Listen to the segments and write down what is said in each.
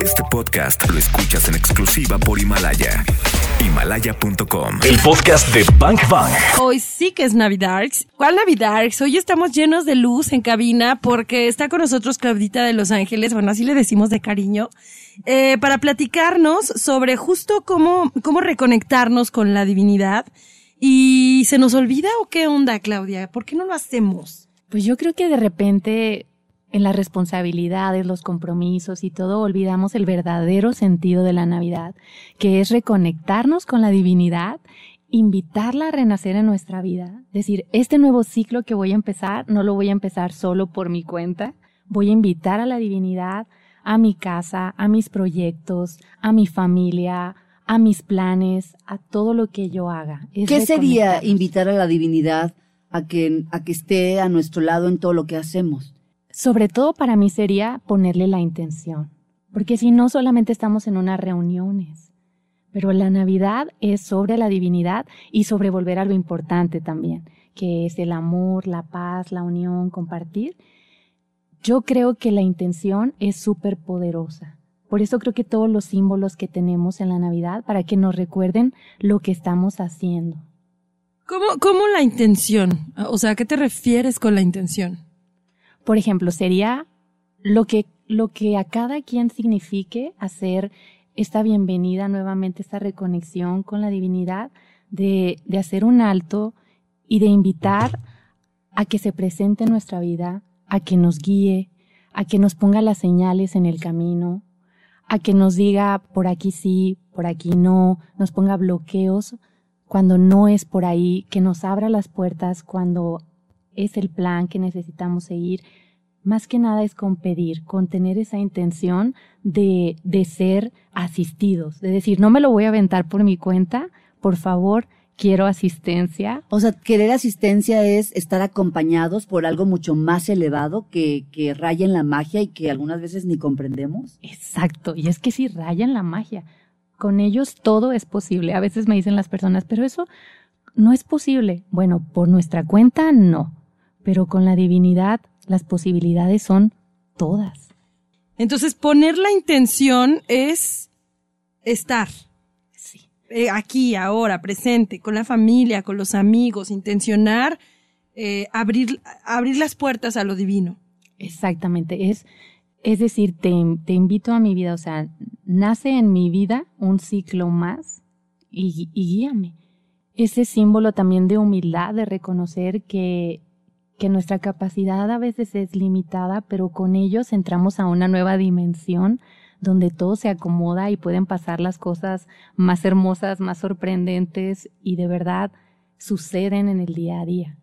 Este podcast lo escuchas en exclusiva por Himalaya. Himalaya.com. El podcast de Bank Bang. Hoy sí que es Navidarks. ¿Cuál Navidarks? Hoy estamos llenos de luz en cabina porque está con nosotros Claudita de Los Ángeles, bueno, así le decimos de cariño, eh, para platicarnos sobre justo cómo, cómo reconectarnos con la divinidad. ¿Y se nos olvida o qué onda, Claudia? ¿Por qué no lo hacemos? Pues yo creo que de repente en las responsabilidades, los compromisos y todo, olvidamos el verdadero sentido de la Navidad, que es reconectarnos con la divinidad, invitarla a renacer en nuestra vida. Decir, este nuevo ciclo que voy a empezar, no lo voy a empezar solo por mi cuenta, voy a invitar a la divinidad a mi casa, a mis proyectos, a mi familia, a mis planes, a todo lo que yo haga. ¿Qué sería invitar a la divinidad a que, a que esté a nuestro lado en todo lo que hacemos? Sobre todo para mí sería ponerle la intención, porque si no solamente estamos en unas reuniones, pero la Navidad es sobre la divinidad y sobre volver a lo importante también, que es el amor, la paz, la unión, compartir. Yo creo que la intención es súper poderosa. Por eso creo que todos los símbolos que tenemos en la Navidad, para que nos recuerden lo que estamos haciendo. ¿Cómo, cómo la intención? O sea, ¿a qué te refieres con la intención? Por ejemplo, sería lo que, lo que a cada quien signifique hacer esta bienvenida nuevamente, esta reconexión con la divinidad, de, de hacer un alto y de invitar a que se presente en nuestra vida, a que nos guíe, a que nos ponga las señales en el camino, a que nos diga por aquí sí, por aquí no, nos ponga bloqueos cuando no es por ahí, que nos abra las puertas cuando es el plan que necesitamos seguir. Más que nada es con pedir, con tener esa intención de, de ser asistidos, de decir, no me lo voy a aventar por mi cuenta, por favor, quiero asistencia. O sea, querer asistencia es estar acompañados por algo mucho más elevado que, que raya en la magia y que algunas veces ni comprendemos. Exacto, y es que si raya en la magia, con ellos todo es posible. A veces me dicen las personas, pero eso no es posible. Bueno, por nuestra cuenta no, pero con la divinidad las posibilidades son todas. Entonces, poner la intención es estar. Sí. Eh, aquí, ahora, presente, con la familia, con los amigos, intencionar eh, abrir, abrir las puertas a lo divino. Exactamente. Es, es decir, te, te invito a mi vida, o sea, nace en mi vida un ciclo más y, y guíame. Ese símbolo también de humildad, de reconocer que que nuestra capacidad a veces es limitada, pero con ellos entramos a una nueva dimensión donde todo se acomoda y pueden pasar las cosas más hermosas, más sorprendentes y de verdad suceden en el día a día.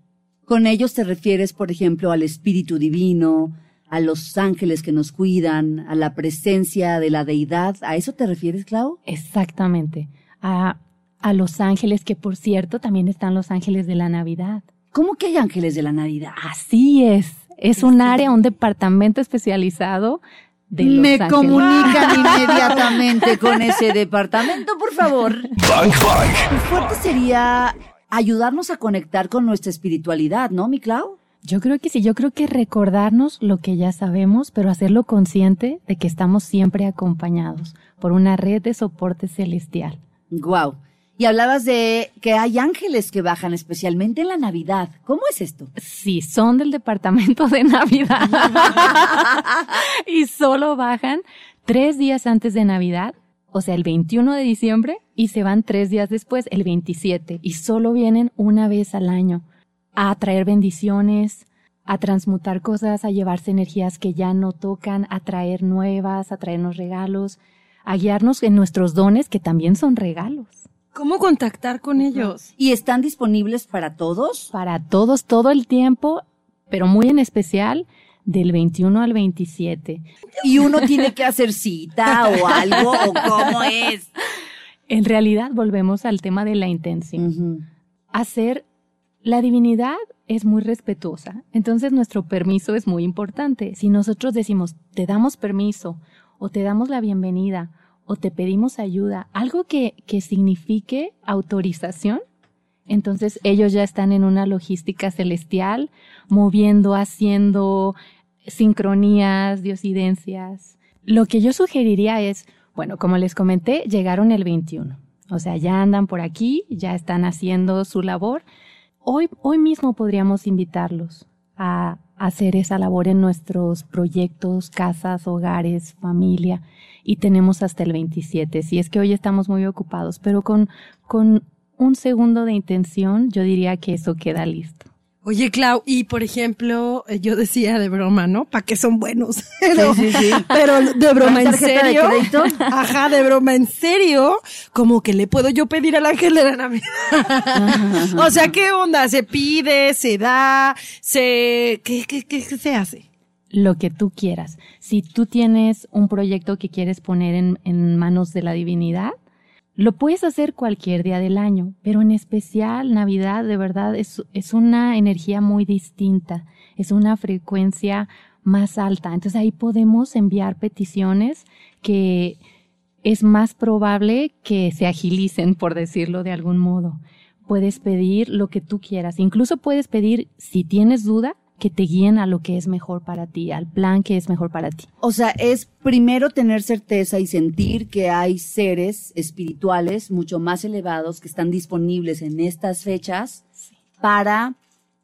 Con ellos te refieres, por ejemplo, al Espíritu Divino, a los ángeles que nos cuidan, a la presencia de la deidad. ¿A eso te refieres, Clau? Exactamente. A, a los ángeles, que por cierto también están los ángeles de la Navidad. ¿Cómo que hay ángeles de la Navidad? Así es. Es un área, un departamento especializado de los Me ángeles. comunican inmediatamente con ese departamento, por favor. Bank Bang. Qué fuerte sería ayudarnos a conectar con nuestra espiritualidad, ¿no, mi Clau? Yo creo que sí, yo creo que recordarnos lo que ya sabemos, pero hacerlo consciente de que estamos siempre acompañados por una red de soporte celestial. Guau. Y hablabas de que hay ángeles que bajan especialmente en la Navidad. ¿Cómo es esto? Sí, son del departamento de Navidad. y solo bajan tres días antes de Navidad, o sea, el 21 de diciembre, y se van tres días después, el 27, y solo vienen una vez al año a traer bendiciones, a transmutar cosas, a llevarse energías que ya no tocan, a traer nuevas, a traernos regalos, a guiarnos en nuestros dones que también son regalos. ¿Cómo contactar con ellos? ¿Y están disponibles para todos? Para todos, todo el tiempo, pero muy en especial del 21 al 27. ¿Y uno tiene que hacer cita o algo? ¿O cómo es? En realidad volvemos al tema de la intención. Hacer la divinidad es muy respetuosa, entonces nuestro permiso es muy importante. Si nosotros decimos, te damos permiso o te damos la bienvenida o te pedimos ayuda, algo que, que signifique autorización, entonces ellos ya están en una logística celestial, moviendo, haciendo sincronías, diosidencias. Lo que yo sugeriría es, bueno, como les comenté, llegaron el 21. O sea, ya andan por aquí, ya están haciendo su labor. Hoy, hoy mismo podríamos invitarlos a hacer esa labor en nuestros proyectos, casas, hogares, familia. Y tenemos hasta el 27. Si es que hoy estamos muy ocupados, pero con, con un segundo de intención, yo diría que eso queda listo. Oye, Clau, y por ejemplo, eh, yo decía de broma, ¿no? ¿Para qué son buenos? Pero, Sí, sí, sí. pero de broma en ¿Tarjeta de serio. Ajá, de broma en serio. Como que le puedo yo pedir al ángel de la Navidad. o sea, ¿qué onda? ¿Se pide? ¿Se da? ¿Se, qué, qué, qué, qué se hace? Lo que tú quieras. Si tú tienes un proyecto que quieres poner en, en manos de la divinidad, lo puedes hacer cualquier día del año, pero en especial Navidad, de verdad, es, es una energía muy distinta, es una frecuencia más alta. Entonces ahí podemos enviar peticiones que es más probable que se agilicen, por decirlo de algún modo. Puedes pedir lo que tú quieras. Incluso puedes pedir, si tienes duda, que te guíen a lo que es mejor para ti, al plan que es mejor para ti. O sea, es primero tener certeza y sentir que hay seres espirituales mucho más elevados que están disponibles en estas fechas para,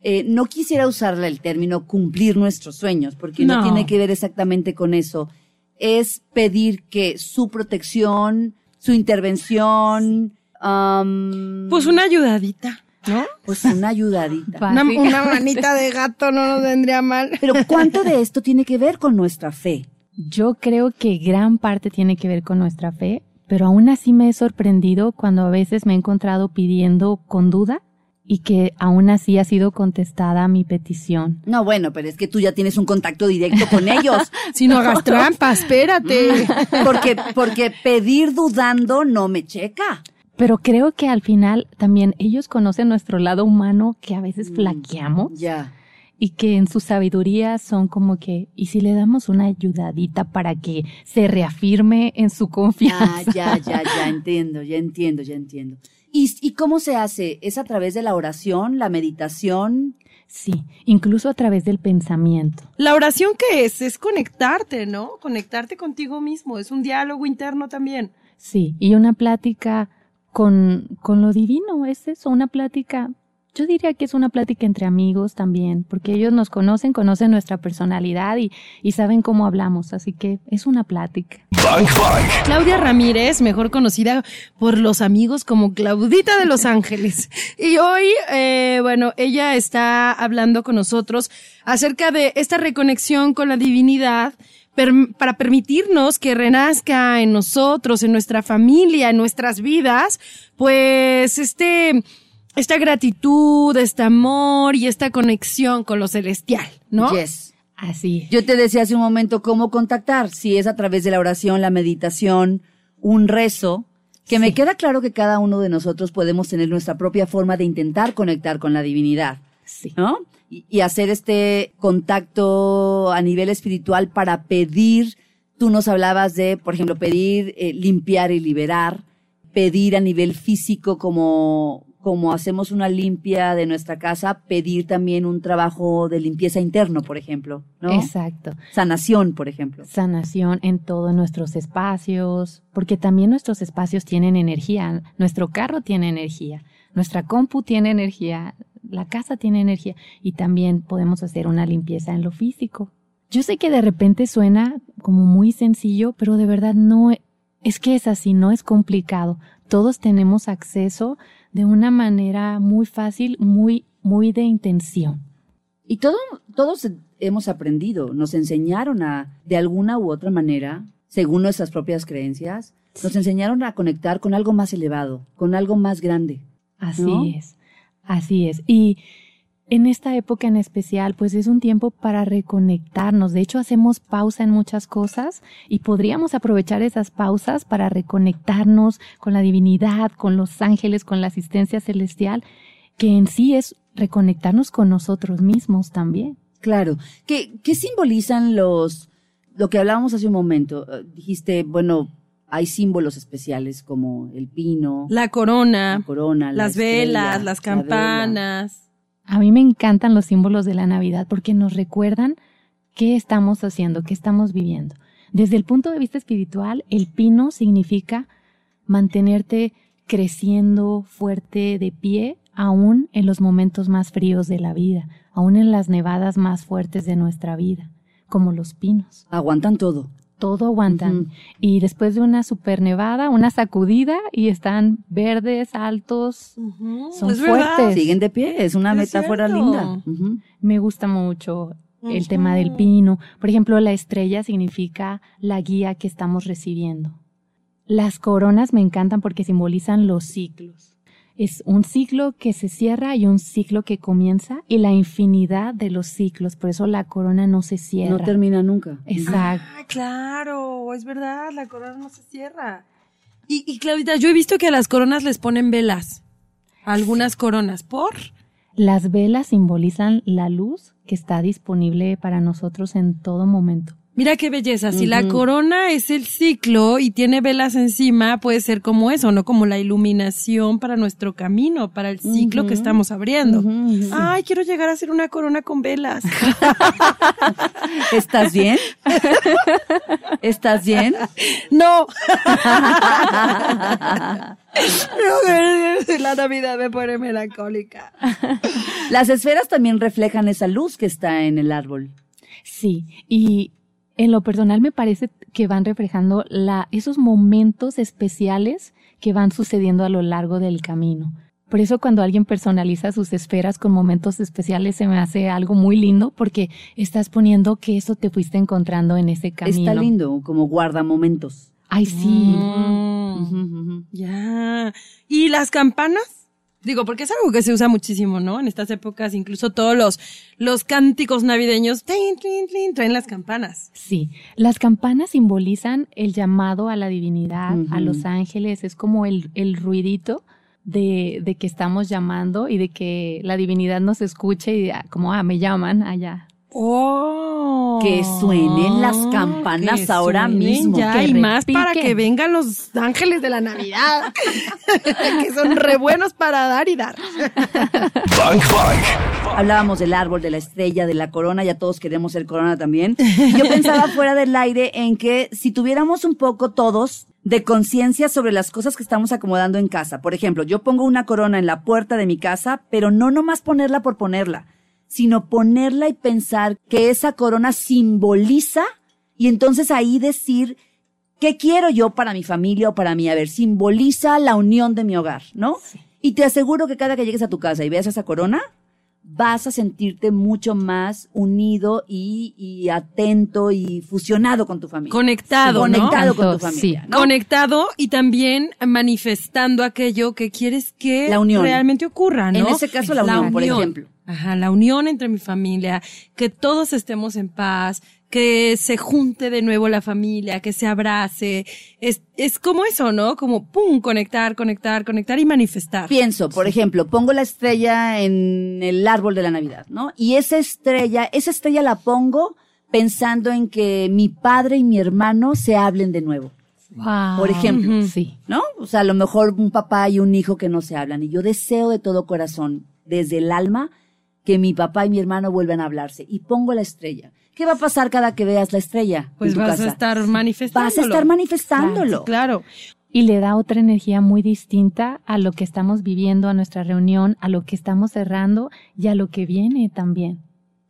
eh, no quisiera usarle el término cumplir nuestros sueños, porque no. No. tiene que ver exactamente con eso. Es pedir que su protección, su intervención, Pues una ayudadita, ¿no? pues una ayudadita. Una, una manita de gato no nos vendría mal. Pero ¿cuánto de esto tiene que ver con nuestra fe? Yo creo que gran parte tiene que ver con nuestra fe, pero aún así me he sorprendido cuando a veces me he encontrado pidiendo con duda y que aún así ha sido contestada mi petición. No, bueno, pero es que tú ya tienes un contacto directo con ellos. Si no hagas trampa, espérate. Porque, porque pedir dudando no me checa. Pero creo que al final también ellos conocen nuestro lado humano que a veces flaqueamos Ya. y que en su sabiduría son como que, ¿y si le damos una ayudadita para que se reafirme en su confianza? Ah, ya, ya, ya entiendo, ya entiendo, ya entiendo. ¿Y, ¿Y cómo se hace? ¿Es a través de la oración, la meditación? Sí, incluso a través del pensamiento. La oración que es, es conectarte, ¿no? Conectarte contigo mismo, es un diálogo interno también. Sí, y una plática con, con lo divino, es eso, una plática, yo diría que es una plática entre amigos también, porque ellos nos conocen, conocen nuestra personalidad y, y saben cómo hablamos, así que es una plática. Bank Bank. Claudia Ramírez, mejor conocida por los amigos como Claudita de Los Ángeles. Y hoy, eh, bueno, ella está hablando con nosotros acerca de esta reconexión con la divinidad per- para permitirnos que renazca en nosotros, en nuestra familia, en nuestras vidas, pues este, esta gratitud, este amor y esta conexión con lo celestial, ¿no? Yes. Así es. Yo te decía hace un momento cómo contactar, si es a través de la oración, la meditación, un rezo, que me queda claro que cada uno de nosotros podemos tener nuestra propia forma de intentar conectar con la divinidad. Sí. ¿no? Y, y hacer este contacto a nivel espiritual para pedir, tú nos hablabas de, por ejemplo, pedir eh, limpiar y liberar, pedir a nivel físico como, como hacemos una limpia de nuestra casa, pedir también un trabajo de limpieza interno, por ejemplo, ¿no? Exacto. Sanación, por ejemplo. Sanación en todos nuestros espacios, porque también nuestros espacios tienen energía. Nuestro carro tiene energía, nuestra compu tiene energía, la casa tiene energía y también podemos hacer una limpieza en lo físico. Yo sé que de repente suena como muy sencillo, pero de verdad no e- es que es así, no es complicado. Todos tenemos acceso de una manera muy fácil, muy, muy de intención. Y todo, todos hemos aprendido, nos enseñaron a, de alguna u otra manera, según nuestras propias creencias, nos enseñaron a conectar con algo más elevado, con algo más grande. Así ¿no? es, así es. Y en esta época en especial, pues es un tiempo para reconectarnos. De hecho, hacemos pausa en muchas cosas y podríamos aprovechar esas pausas para reconectarnos con la divinidad, con los ángeles, con la asistencia celestial, que en sí es reconectarnos con nosotros mismos también. Claro. ¿Qué, qué simbolizan los, lo que hablábamos hace un momento? Eh, Dijiste, bueno, hay símbolos especiales como el pino, La corona, la corona, la las estrella, velas, las la campanas. A mí me encantan los símbolos de la Navidad porque nos recuerdan qué estamos haciendo, qué estamos viviendo. Desde el punto de vista espiritual, el pino significa mantenerte creciendo fuerte de pie, aún en los momentos más fríos de la vida, aún en las nevadas más fuertes de nuestra vida, como los pinos. Aguantan todo. Todo aguantan. Y después de una super nevada, una sacudida y están verdes, altos. Son Es verdad. fuertes. Siguen de pie, es una Es metáfora cierto. linda. Me gusta mucho el tema del pino. Por ejemplo, la estrella significa la guía que estamos recibiendo. Las coronas me encantan porque simbolizan los ciclos. Es un ciclo que se cierra y un ciclo que comienza y la infinidad de los ciclos. Por eso la corona no se cierra. No termina nunca. Exacto. Ah, claro, es verdad, la corona no se cierra. Y, y Claudita, yo he visto que a las coronas les ponen velas. Algunas coronas, ¿por? Las velas simbolizan la luz que está disponible para nosotros en todo momento. Mira qué belleza, si la corona es el ciclo y tiene velas encima, puede ser como eso, ¿no? Como la iluminación para nuestro camino, para el ciclo que estamos abriendo. Ay, quiero llegar a ser una corona con velas. ¿Estás bien? ¿Estás bien? No. la Navidad me pone melancólica. Las esferas también reflejan esa luz que está en el árbol. Sí, y en lo personal me parece que van reflejando la, esos momentos especiales que van sucediendo a lo largo del camino. Por eso cuando alguien personaliza sus esferas con momentos especiales se me hace algo muy lindo porque estás poniendo que eso te fuiste encontrando en ese camino. Está lindo, como guardamomentos. Ay, sí. Mm. Ya. ¿Y las campanas? Digo, porque es algo que se usa muchísimo, ¿no? En estas épocas, incluso todos los, los cánticos navideños, traen las campanas. Sí, las campanas simbolizan el llamado a la divinidad, a los ángeles, es como el, el ruidito de, de que estamos llamando y de que la divinidad nos escuche y ah, como, ah, me llaman allá. Oh. Que suenen las campanas Que ahora suenen mismo, Ya, que y más para que vengan los ángeles de la Navidad. que son re buenos para dar y dar. Bang Bang. Hablábamos del árbol, de la estrella, de la corona, ya todos queremos ser corona también. Yo pensaba fuera del aire en que si tuviéramos un poco todos de conciencia sobre las cosas que estamos acomodando en casa. Por ejemplo, yo pongo una corona en la puerta de mi casa, pero no nomás ponerla por ponerla, sino ponerla y pensar que esa corona simboliza y entonces ahí decir ¿Qué quiero yo para mi familia o para mí? A ver, simboliza la unión de mi hogar, ¿no? Y te aseguro que cada que llegues a tu casa y veas esa corona, vas a sentirte mucho más unido y, y atento y fusionado con tu familia. Conectado, ¿no? Conectado con tu familia, sí. ¿no? Conectado y también manifestando aquello que quieres que La unión. realmente ocurra, ¿no? En ese caso, la unión, por ejemplo. Ajá, la unión entre mi familia, que todos estemos en paz, que se junte de nuevo la familia, que se abrace. Es, es como eso, ¿no? Como, pum, conectar, conectar, conectar y manifestar. Pienso, por ejemplo, pongo la estrella en el árbol de la Navidad, ¿no? Y esa estrella, esa estrella la pongo pensando en que mi padre y mi hermano se hablen de nuevo. Wow. Por ejemplo. Sí. ¿no? O sea, a lo mejor un papá y un hijo que no se hablan. Y yo deseo de todo corazón, desde el alma, que mi papá y mi hermano vuelvan a hablarse. Y pongo la estrella. ¿Qué va a pasar cada que veas la estrella? Pues en tu vas casa? a estar manifestándolo. Vas a estar manifestándolo. Claro. Y le da otra energía muy distinta a lo que estamos viviendo, a nuestra reunión, a lo que estamos cerrando y a lo que viene también.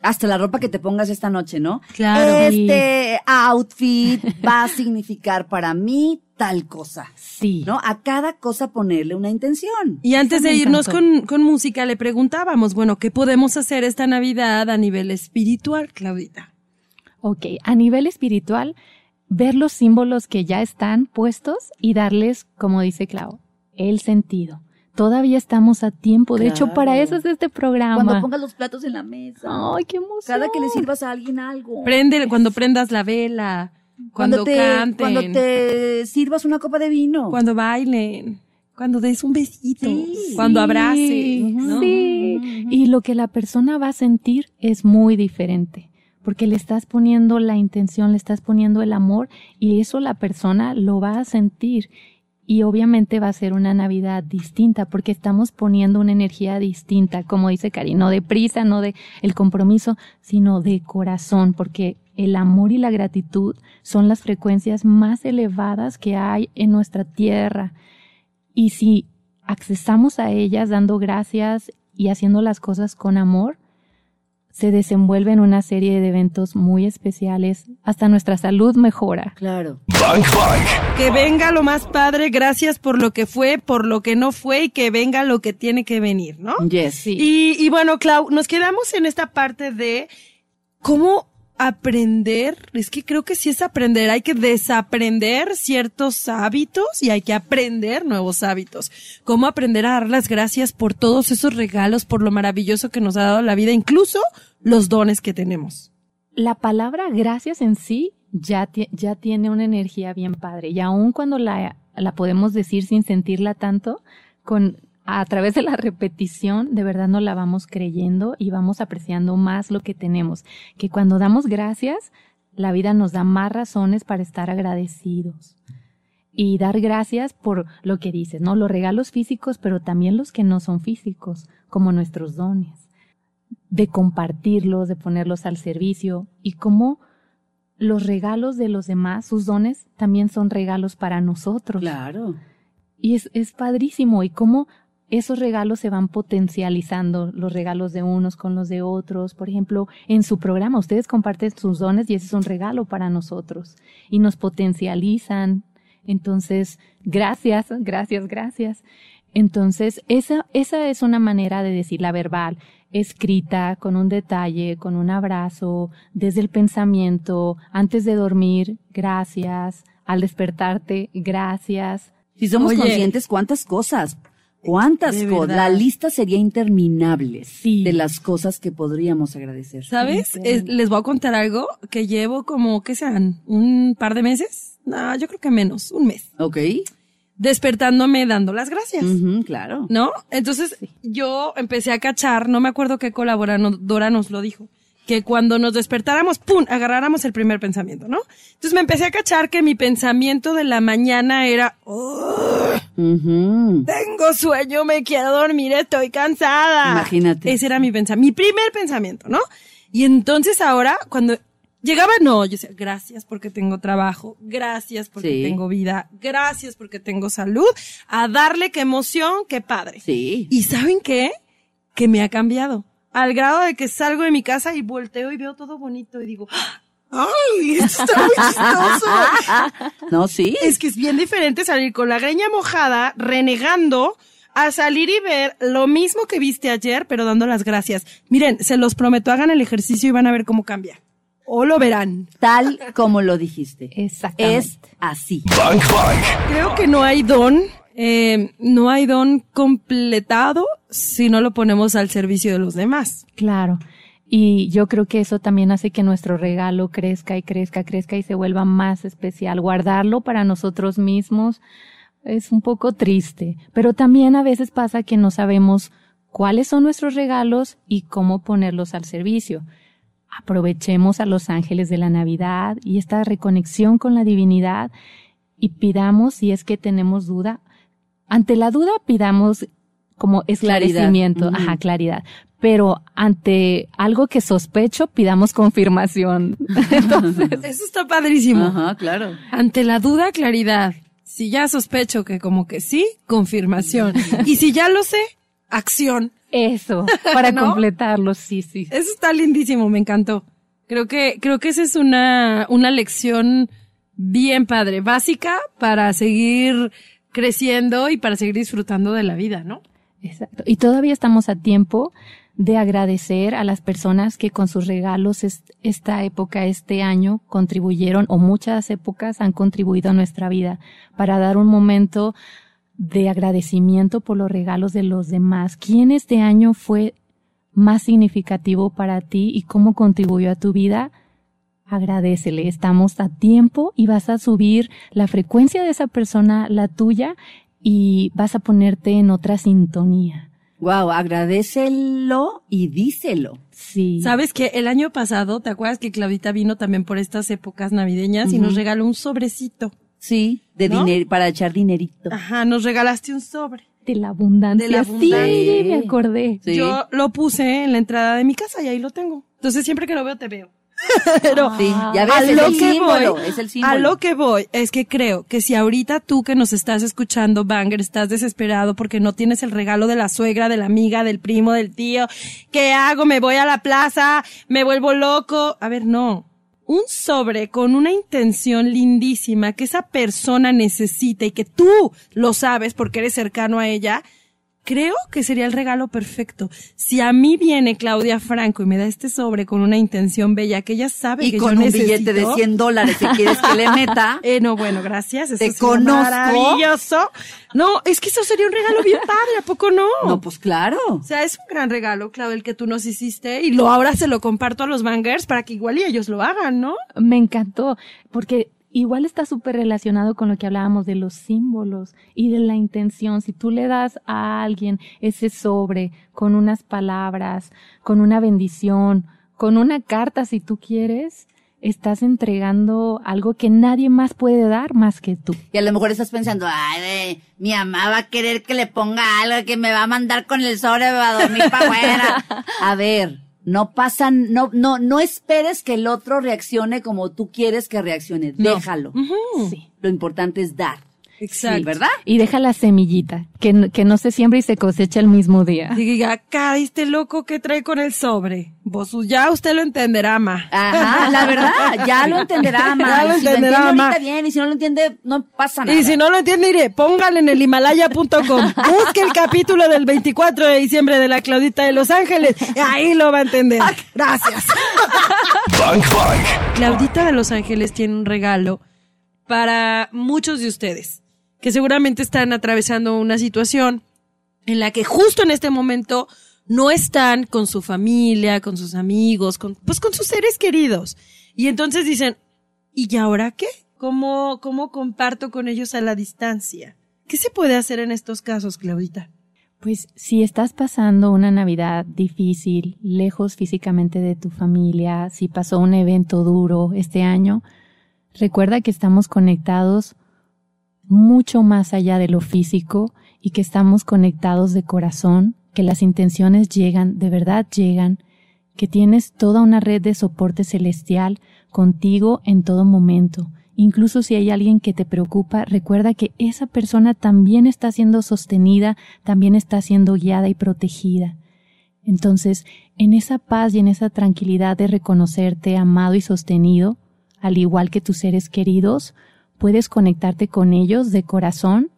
Hasta la ropa que te pongas esta noche, ¿no? Claro. Este outfit va a significar para mí tal cosa, Sí. ¿no? A cada cosa ponerle una intención. Y antes Eso de irnos con, con música, le preguntábamos, bueno, ¿qué podemos hacer esta Navidad a nivel espiritual, Claudita? Ok, a nivel espiritual, ver los símbolos que ya están puestos y darles, como dice Clau, el sentido. Todavía estamos a tiempo. De hecho, para eso es este programa. Cuando pongas los platos en la mesa. Ay, qué emoción. Cada que le sirvas a alguien algo. Prende, cuando prendas la vela, cuando, te, canten, cuando te sirvas una copa de vino. cuando bailen, cuando des un besito, Sí. cuando Sí, abrace, ¿no? Sí. Y lo que la persona va a sentir es muy diferente. Porque le estás poniendo la intención, le estás poniendo el amor y eso la persona lo va a sentir. Y obviamente va a ser una Navidad distinta porque estamos poniendo una energía distinta, como dice Cari, no de prisa, no de el compromiso, sino de corazón, porque el amor y la gratitud son las frecuencias más elevadas que hay en nuestra tierra. Y si accesamos a ellas dando gracias y haciendo las cosas con amor, se desenvuelven una serie de eventos muy especiales, hasta nuestra salud mejora. Claro. Bang Bang. Que venga lo más padre, gracias por lo que fue, por lo que no fue y que venga lo que tiene que venir, ¿no? Yes. Sí. Y, y bueno, Clau, nos quedamos en esta parte de cómo aprender, es que creo que sí es aprender, hay que desaprender ciertos hábitos y hay que aprender nuevos hábitos. Cómo aprender a dar las gracias por todos esos regalos, por lo maravilloso que nos ha dado la vida, incluso los dones que tenemos. La palabra gracias en sí ya, ya tiene una energía bien padre y aun cuando la, la podemos decir sin sentirla tanto, con, a través de la repetición, de verdad no la vamos creyendo y vamos apreciando más lo que tenemos. Que cuando damos gracias, la vida nos da más razones para estar agradecidos. Y dar gracias por lo que dices, ¿no? Los regalos físicos, pero también los que no son físicos, como nuestros dones. De compartirlos, de ponerlos al servicio y cómo los regalos de los demás, sus dones, también son regalos para nosotros. Claro. Y es, es padrísimo y cómo esos regalos se van potencializando, los regalos de unos con los de otros. Por ejemplo, en su programa ustedes comparten sus dones y ese es un regalo para nosotros y nos potencializan. Entonces, gracias, gracias, gracias. Entonces, esa, esa es una manera de decir la verbal, escrita, con un detalle, con un abrazo, desde el pensamiento, antes de dormir, gracias, al despertarte, gracias, Si somos Oye. conscientes, ¿cuántas cosas? ¿Cuántas cosas? La lista sería interminable Sí. de las cosas que podríamos agradecer. ¿Sabes? Es- les voy a contar algo que llevo como, ¿qué sean? ¿Un par de meses? No, yo creo que menos, un mes. ¿Ok? Despertándome dando las gracias. Claro. ¿No? Entonces yo empecé a cachar, no me acuerdo qué colaboradora nos lo dijo, que cuando nos despertáramos, ¡pum!, agarráramos el primer pensamiento, ¿no? Entonces me empecé a cachar que mi pensamiento de la mañana era, "Oh, Ujú. tengo sueño, me quiero dormir, estoy cansada. Imagínate. Ese era mi pensamiento, mi primer pensamiento, ¿no? Y entonces ahora, cuando llegaba, no, yo decía, gracias porque tengo trabajo, gracias porque Sí. tengo vida, gracias porque tengo salud, a darle qué emoción, qué padre. Sí. ¿Y saben qué? Que me ha cambiado. Al grado de que salgo de mi casa y volteo y veo todo bonito y digo, ¡ay! Esto está muy chistoso. No, sí. Es que es bien diferente salir con la greña mojada, renegando, a salir y ver lo mismo que viste ayer, pero dando las gracias. Miren, se los prometo, hagan el ejercicio y van a ver cómo cambia. O lo verán. Tal como lo dijiste. Exactamente. Es así. Bang Bang. Creo que no hay don, eh, no hay don completado si no lo ponemos al servicio de los demás. Claro. Y yo creo que eso también hace que nuestro regalo crezca y crezca, crezca y se vuelva más especial. Guardarlo para nosotros mismos es un poco triste, pero también a veces pasa que no sabemos cuáles son nuestros regalos y cómo ponerlos al servicio. Aprovechemos a los ángeles de la Navidad y esta reconexión con la divinidad y pidamos si es que tenemos duda. Ante la duda pidamos como esclarecimiento, Claridad. ajá, claridad. Pero ante algo que sospecho, pidamos confirmación. Entonces, Eso está padrísimo. Ajá, claro. Ante la duda, claridad. Si ya sospecho que como que sí, confirmación. Y si ya lo sé, acción. eso, para ¿No? completarlo, sí, sí. Eso está lindísimo, me encantó. Creo que, creo que esa es una, una lección bien padre, básica para seguir creciendo y para seguir disfrutando de la vida, ¿no? Exacto. Y todavía estamos a tiempo de agradecer a las personas que con sus regalos es- esta época, este año, contribuyeron o muchas épocas han contribuido a nuestra vida para dar un momento de agradecimiento por los regalos de los demás. ¿Quién este año fue más significativo para ti y cómo contribuyó a tu vida? Agradecele, estamos a tiempo y vas a subir la frecuencia de esa persona, la tuya, y vas a ponerte en otra sintonía. Wow, agradecelo y díselo. Sí. Sabes que el año pasado, ¿te acuerdas que Claudita vino también por estas épocas navideñas y nos regaló un sobrecito? Sí, de ¿No? dinero, para echar dinerito. Ajá, nos regalaste un sobre. De la abundancia. De la abundancia. Sí, me acordé. Sí. Yo lo puse en la entrada de mi casa y ahí lo tengo. Entonces siempre que lo veo te veo. Pero Sí, ya ves, a es lo el que símbolo, voy, es el símbolo. a lo que voy es que creo que si ahorita tú que nos estás escuchando, Banger, estás desesperado porque no tienes el regalo de la suegra, de la amiga, del primo, del tío, ¿qué hago? Me voy a la plaza, me vuelvo loco. A ver, no. Un sobre con una intención lindísima que esa persona necesita y que tú lo sabes porque eres cercano a ella, creo que sería el regalo perfecto. Si a mí viene Claudia Franco y me da este sobre con una intención bella que ella sabe Y que con yo un billete de necesito, 100 dólares que quieres que le meta. Eh, no, bueno, gracias. Eso Te sería conozco. Maravilloso. No, es que eso sería un regalo bien padre, ¿a poco no? No, pues claro. O sea, es un gran regalo, Claudia, el que tú nos hiciste y lo ahora se lo comparto a los bangers para que igual y ellos lo hagan, ¿no? Me encantó, porque igual está súper relacionado con lo que hablábamos de los símbolos y de la intención. Si tú le das a alguien ese sobre con unas palabras, con una bendición, con una carta si tú quieres, estás entregando algo que nadie más puede dar más que tú. Y a lo mejor estás pensando, ay, de, mi mamá va a querer que le ponga algo que me va a mandar con el sobre va a dormir para afuera. A ver, no pasan, no, no, no esperes que el otro reaccione como tú quieres que reaccione. Déjalo. Sí. Lo importante es dar. Exacto. Sí, ¿verdad? Y deja la semillita, que, no- que no se siembra y se cosecha el mismo día. Y diga, cara, este loco que trae con el sobre. Vos ya usted lo entenderá, ma. Ajá, la verdad, ya lo entenderá, ma. Ya lo Y si lo entenderá, entiende ma. ahorita bien, y si no lo entiende, no pasa nada. Y si no lo entiende, mire, póngale en el himalaya.com. Busque el capítulo del 24 de diciembre de la Claudita de Los Ángeles. Ahí lo va a entender. Gracias. Claudita de Los Ángeles tiene un regalo para muchos de ustedes que seguramente están atravesando una situación en la que justo en este momento no están con su familia, con sus amigos, con, pues con sus seres queridos. Y entonces dicen, ¿y ahora qué? ¿Cómo, cómo comparto con ellos a la distancia? ¿Qué se puede hacer en estos casos, Claudita? Pues si estás pasando una Navidad difícil, lejos físicamente de tu familia, si pasó un evento duro este año, recuerda que estamos conectados mucho más allá de lo físico y que estamos conectados de corazón, que las intenciones llegan, de verdad llegan, que tienes toda una red de soporte celestial contigo en todo momento. Incluso si hay alguien que te preocupa, recuerda que esa persona también está siendo sostenida, también está siendo guiada y protegida. Entonces, en esa paz y en esa tranquilidad de reconocerte amado y sostenido, al igual que tus seres queridos, puedes conectarte con ellos de corazón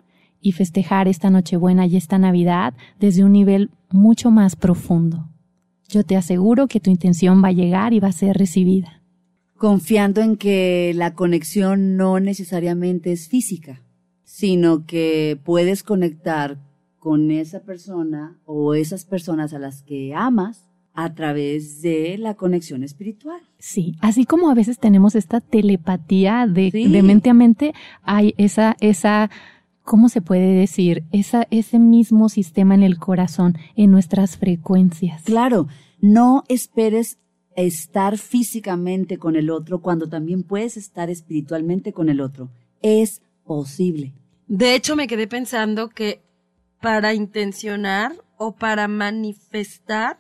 y festejar esta Nochebuena y esta Navidad desde un nivel mucho más profundo. Yo te aseguro que tu intención va a llegar y va a ser recibida. Confiando en que la conexión no necesariamente es física, sino que puedes conectar con esa persona o esas personas a las que amas a través de la conexión espiritual. Sí, así como a veces tenemos esta telepatía de, Sí. de mente a mente, hay esa, esa, ¿cómo se puede decir? Esa, ese mismo sistema en el corazón, en nuestras frecuencias. Claro, no esperes estar físicamente con el otro cuando también puedes estar espiritualmente con el otro. Es posible. De hecho, me quedé pensando que para intencionar o para manifestar,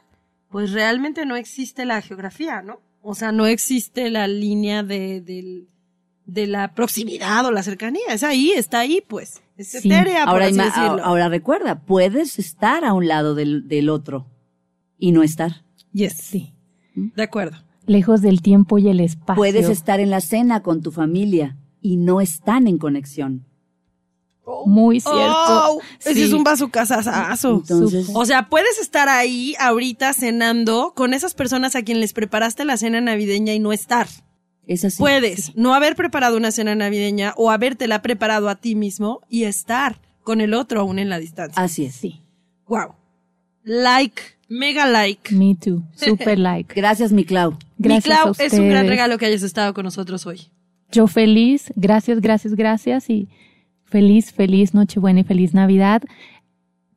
pues realmente no existe la geografía, ¿no? O sea, no existe la línea de, del- de la proximidad o la cercanía. Es ahí, está ahí, pues. Es Sí. etérea, por Ahora, así ima- decirlo. ahora recuerda, puedes estar a un lado del, del otro y no estar. Yes. Sí. De acuerdo. Lejos del tiempo y el espacio. Puedes estar en la cena con tu familia y no están en conexión. Muy cierto. Oh, ese Sí. es un. Entonces, O sea, puedes estar ahí ahorita cenando con esas personas a quien les preparaste la cena navideña y no estar. es así. Puedes no haber preparado una cena navideña o habértela preparado a ti mismo y estar con el otro aún en la distancia. Así es. Sí. Wow. Like, mega like. Me too. Super like. Gracias, mi Clau. Gracias Mi Clau, a es un gran regalo que hayas estado con nosotros hoy. Yo feliz, gracias, gracias, gracias y feliz, feliz Nochebuena y feliz Navidad,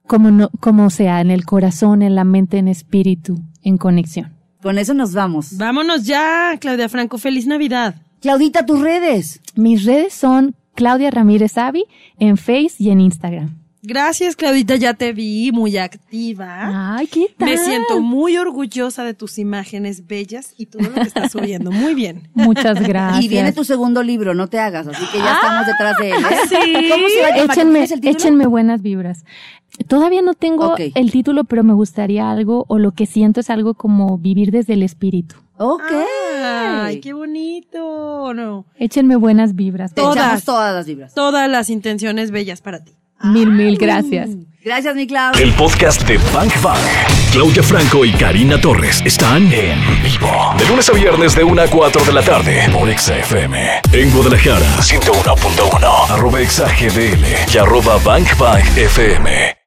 como no, como sea, en el corazón, en la mente, en espíritu, en conexión. Con eso nos vamos. Vámonos ya, Claudia Franco. Feliz Navidad. Claudita, tus redes. Mis redes son Claudia Ramírez Avi en Face y en Instagram. Gracias, Claudita, ya te vi muy activa. Ay, ¿qué tal? Me siento muy orgullosa de tus imágenes bellas y todo lo que estás subiendo. Muy bien. Muchas gracias. Y viene tu segundo libro, no te hagas, así que ya estamos detrás de él. ¿eh? Sí. ¿Cómo se va a llamar? Échenme, ¿Tienes el título? échenme buenas vibras. Todavía no tengo el título, pero me gustaría algo, o lo que siento es algo como vivir desde el espíritu. Ok. Ay, qué bonito. No. Échenme buenas vibras. Todas. todas las libras. Todas las intenciones bellas para ti. Mil, mil gracias. Gracias, mi Clau. El podcast de Bank Bank. Claudia Franco y Karina Torres están en vivo. De lunes a viernes de 1 a 4 de la tarde por Exa FM. En Guadalajara, 101.1. Arroba Exa GDL y arroba Bank Bank FM.